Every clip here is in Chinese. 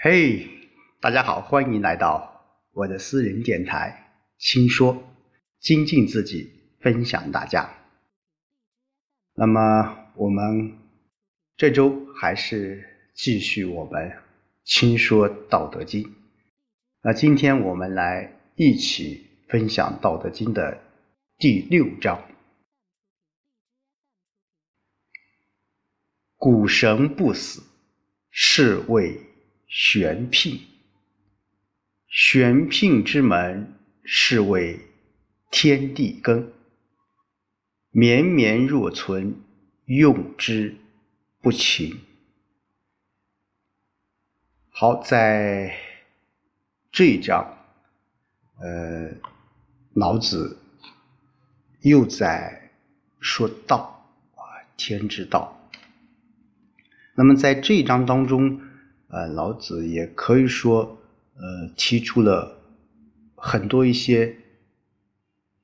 嘿，大家好，欢迎来到我的私人电台《轻说》，精进自己，分享大家。那么我们这周还是继续我们《轻说道德经》。那今天我们来一起分享《道德经》的第六章：谷神不死，是谓。玄牝，玄牝之门，是谓天地根。绵绵若存，用之不勤。好，在这一章，呃，老子又在说道啊，天之道。那么在这一章当中。呃，老子也可以说，呃，提出了很多一些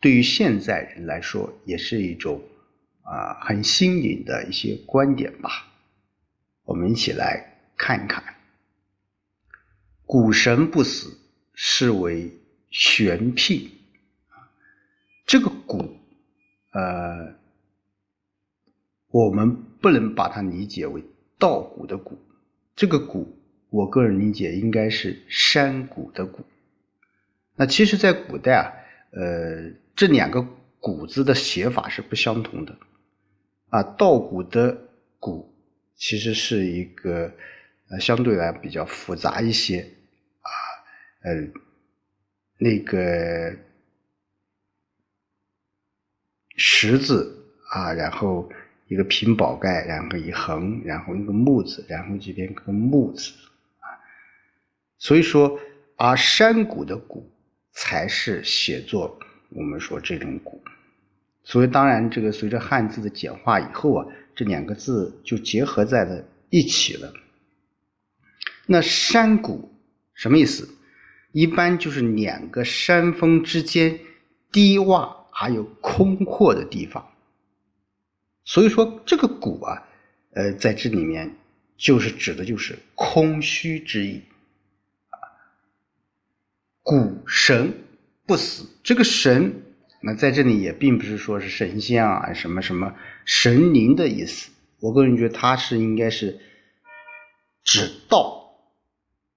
对于现在人来说也是一种啊很新颖的一些观点吧。我们一起来看一看：“谷神不死，是为玄牝。”这个“谷”，呃，我们不能把它理解为稻谷的“谷”。这个谷，我个人理解应该是山谷的谷。那其实，在古代啊，呃，这两个谷字的写法是不相同的。啊，稻谷的谷其实是一个呃相对来比较复杂一些啊，呃，那个十字啊，然后。一个平宝盖，然后一横，然后一个木字，然后这边个木字啊。所以说，而山谷的谷才是写作我们说这种谷。所以当然，这个随着汉字的简化以后啊，这两个字就结合在了一起了。那山谷什么意思？一般就是两个山峰之间低洼还有空阔的地方。所以说，这个“谷”啊，呃，在这里面就是指的就是空虚之意啊。谷神不死，这个神，那在这里也并不是说是神仙啊，什么什么神灵的意思。我个人觉得，它是应该是指道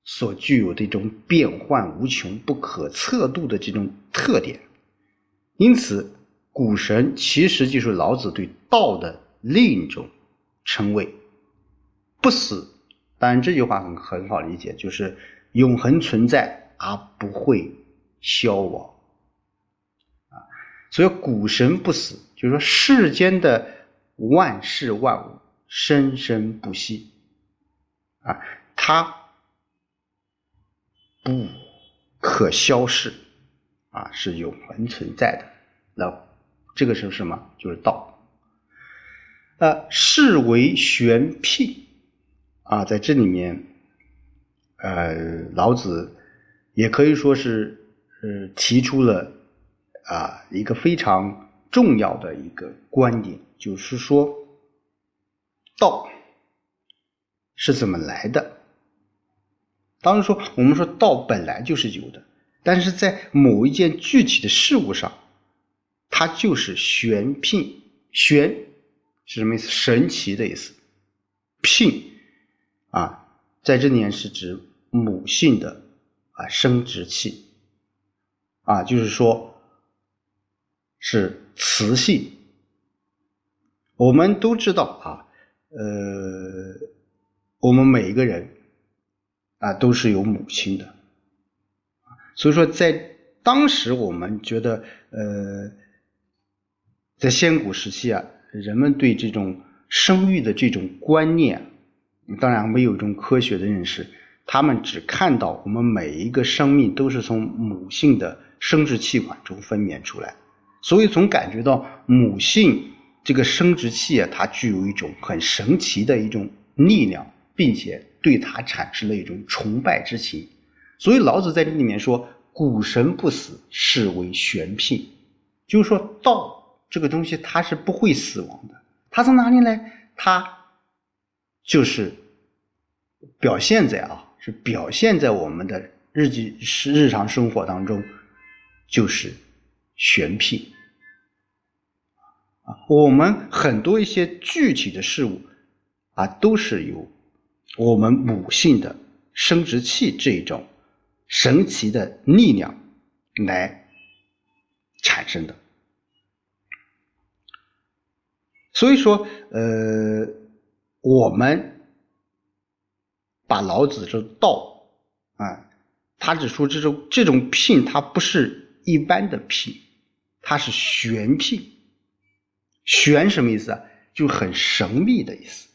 所具有的一种变幻无穷、不可测度的这种特点。因此。古神其实就是老子对道的另一种称谓，不死。当然这句话很很好理解，就是永恒存在而不会消亡啊。所以古神不死，就是说世间的万事万物生生不息啊，它不可消逝啊，是永恒存在的。那。这个是什么？就是道。呃，是为玄牝啊，在这里面，呃，老子也可以说是呃提出了啊一个非常重要的一个观点，就是说道是怎么来的。当然说，我们说道本来就是有的，但是在某一件具体的事物上。它就是玄牝，玄是什么意思？神奇的意思。牝啊，在这里面是指母性的啊生殖器啊，就是说，是雌性。我们都知道啊，呃，我们每一个人啊都是有母亲的，所以说在当时我们觉得呃。在先古时期啊，人们对这种生育的这种观念，当然没有一种科学的认识，他们只看到我们每一个生命都是从母性的生殖器官中分娩出来，所以总感觉到母性这个生殖器啊，它具有一种很神奇的一种力量，并且对它产生了一种崇拜之情。所以老子在这里面说：“谷神不死，是为玄牝。”就是说道。这个东西它是不会死亡的，它从哪里来？它就是表现在啊，是表现在我们的日记是日常生活当中，就是玄牝啊。我们很多一些具体的事物啊，都是由我们母性的生殖器这一种神奇的力量来产生的。所以说，呃，我们。把老子这道啊，他只说这种这种聘，它不是一般的聘，它是玄聘。玄什么意思啊？就很神秘的意思。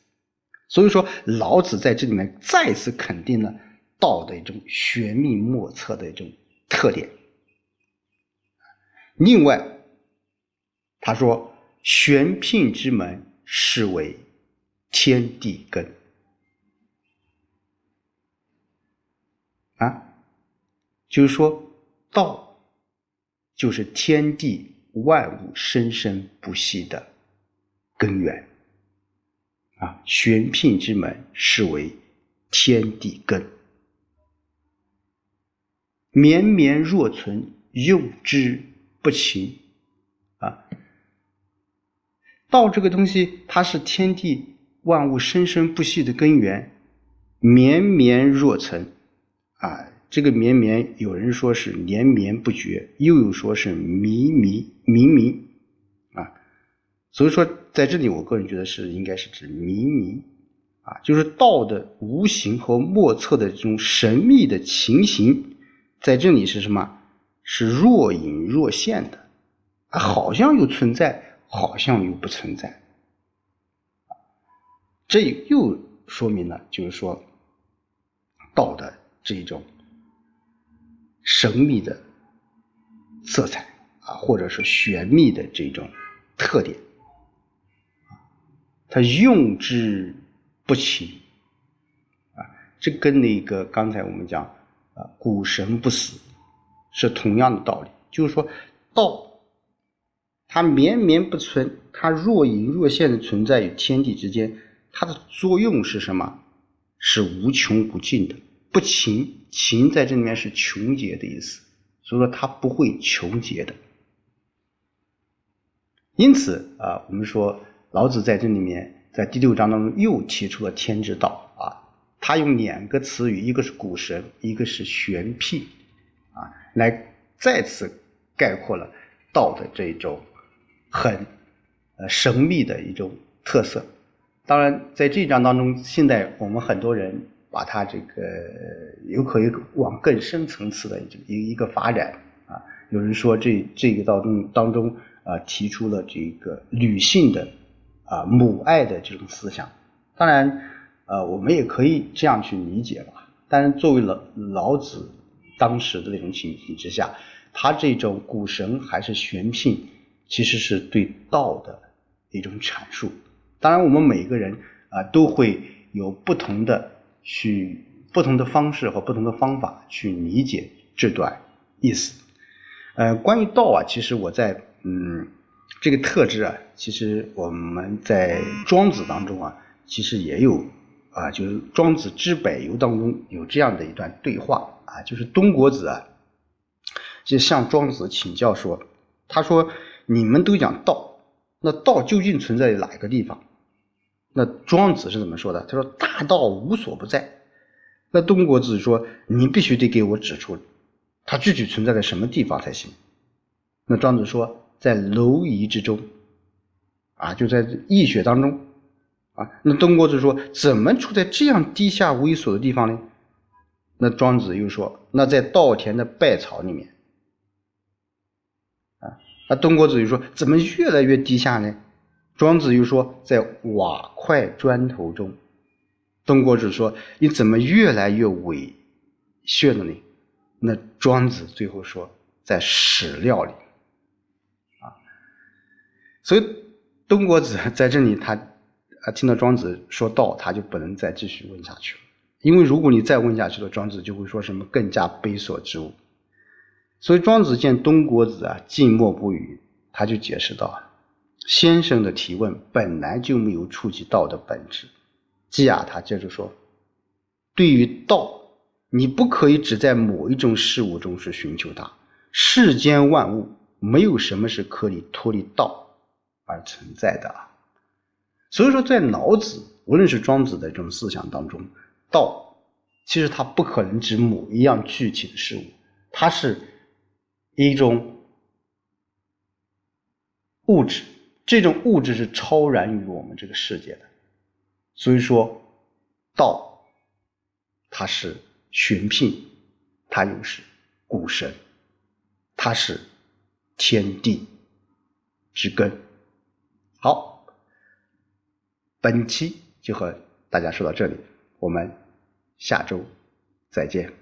所以说，老子在这里面再次肯定了道的一种玄秘莫测的一种特点。另外，他说：“玄牝之门，是为天地根。”啊，就是说道就是天地万物生生不息的根源啊，玄牝之门是为天地根，绵绵若存，用之不勤。道这个东西，它是天地万物生生不息的根源，绵绵若存。啊，这个绵绵，有人说是连绵不绝，又有说是迷迷迷迷啊，所以说在这里，我个人觉得是应该是指迷迷啊，就是道的无形和莫测的这种神秘的情形，在这里是什么？是若隐若现的，啊，好像又存在，好像又不存在，这又说明了，就是说道的。这种神秘的色彩啊，或者是玄秘的这种特点他用之不勤啊，这跟那个刚才我们讲啊，古神不死是同样的道理，就是说道它绵绵不存，它若隐若现的存在于天地之间，它的作用是什么？是无穷无尽的。不勤，勤在这里面是穷竭的意思，所以说它不会穷竭的。因此啊，我们说老子在这里面，在第六章当中又提出了天之道啊，他用两个词语，一个是古神，一个是玄牝啊，来再次概括了道的这一种很呃神秘的一种特色。当然，在这一章当中，现在我们很多人。把它这个有可以往更深层次的这个一一个发展啊，有人说这这个当中当中啊提出了这个女性的啊母爱的这种思想，当然呃我们也可以这样去理解吧。但是作为老老子当时的那种情形之下，他这种古神还是玄牝，其实是对道的一种阐述。当然我们每个人啊都会有不同的。去不同的方式和不同的方法去理解这段意思。呃，关于道啊，其实我在嗯这个特质啊，其实我们在庄子当中啊，其实也有啊，就是庄子之百游当中有这样的一段对话啊，就是东国子啊，就向庄子请教说，他说你们都讲道，那道究竟存在于哪一个地方？那庄子是怎么说的？他说：“大道无所不在。”那东国子说：“你必须得给我指出，它具体存在在什么地方才行。”那庄子说：“在蝼蚁之中，啊，就在易穴当中，啊。”那东国子说：“怎么处在这样低下猥琐的地方呢？”那庄子又说：“那在稻田的稗草里面。”那东国子就说：“怎么越来越低下呢？”庄子又说，在瓦块砖头中。东国子说，你怎么越来越猥亵了呢？那庄子最后说，在史料里。啊，所以东国子在这里，他啊听到庄子说道，他就不能再继续问下去了。因为如果你再问下去了，庄子就会说什么更加卑琐之物。所以庄子见东国子啊静默不语，他就解释道。先生的提问本来就没有触及道的本质。基亚他接着说：“对于道你不可以只在某一种事物中去寻求它。世间万物没有什么是可以脱离道而存在的啊。所以说，在老子无论是庄子的这种思想当中，道其实它不可能指某一样具体的事物，它是一种物质，这种物质是超然于我们这个世界的。所以说，道它是玄牝，它又是古神，它是天地之根。好，本期就和大家说到这里，我们下周再见。